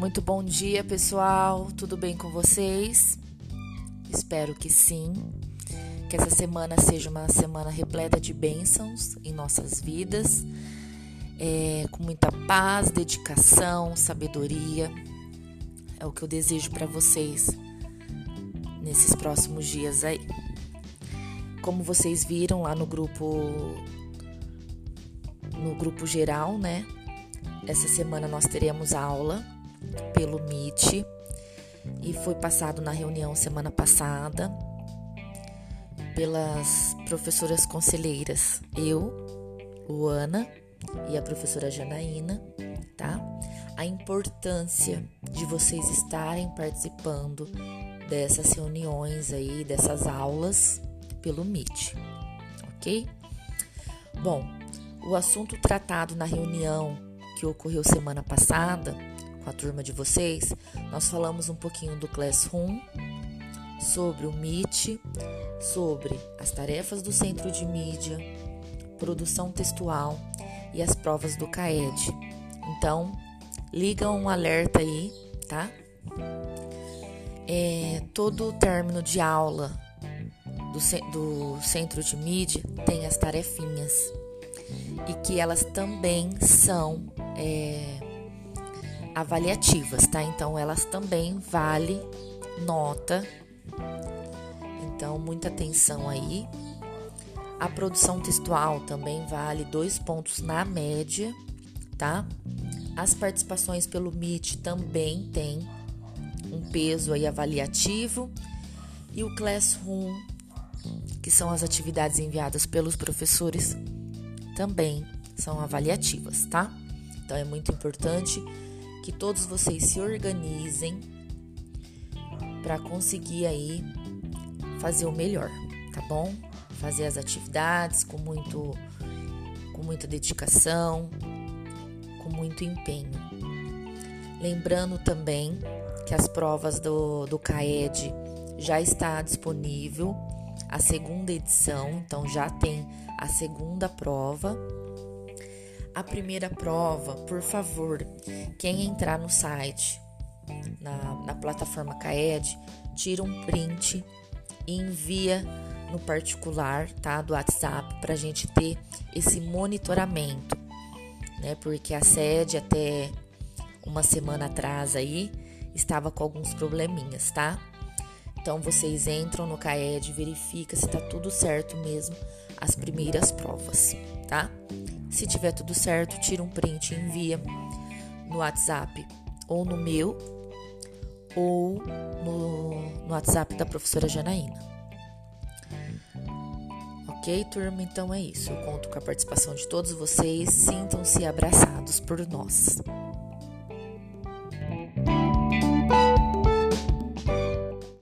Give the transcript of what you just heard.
Muito bom dia, pessoal. Tudo bem com vocês? Espero que sim. Que essa semana seja uma semana repleta de bênçãos em nossas vidas, é, com muita paz, dedicação, sabedoria. É o que eu desejo para vocês nesses próximos dias aí. Como vocês viram lá no grupo no grupo geral, né? Essa semana nós teremos aula pelo Meet e foi passado na reunião semana passada pelas professoras conselheiras, eu, Luana e a professora Janaína, tá? A importância de vocês estarem participando dessas reuniões aí, dessas aulas pelo Meet, ok? Bom, o assunto tratado na reunião que ocorreu semana passada com a turma de vocês, nós falamos um pouquinho do Classroom, sobre o Meet, sobre as tarefas do centro de mídia, produção textual e as provas do CAED. Então, liga um alerta aí, tá? É, todo término de aula do, do centro de mídia tem as tarefinhas e que elas também são é, avaliativas, tá? Então elas também vale nota. Então muita atenção aí. A produção textual também vale dois pontos na média, tá? As participações pelo Meet também tem um peso aí avaliativo e o Classroom, que são as atividades enviadas pelos professores também são avaliativas, tá? Então é muito importante que todos vocês se organizem para conseguir aí fazer o melhor, tá bom? Fazer as atividades com muito com muita dedicação, com muito empenho. Lembrando também que as provas do, do CAED já está disponível a segunda edição, então já tem a segunda prova. A primeira prova, por favor, quem entrar no site, na, na plataforma CAED, tira um print e envia no particular, tá? Do WhatsApp, para a gente ter esse monitoramento, né? Porque a sede até uma semana atrás aí estava com alguns probleminhas, tá? Então vocês entram no CAED, verifica se tá tudo certo mesmo as primeiras provas, tá? Se tiver tudo certo, tira um print e envia no WhatsApp ou no meu ou no, no WhatsApp da professora Janaína. Ok, turma? Então é isso. Eu conto com a participação de todos vocês. Sintam-se abraçados por nós.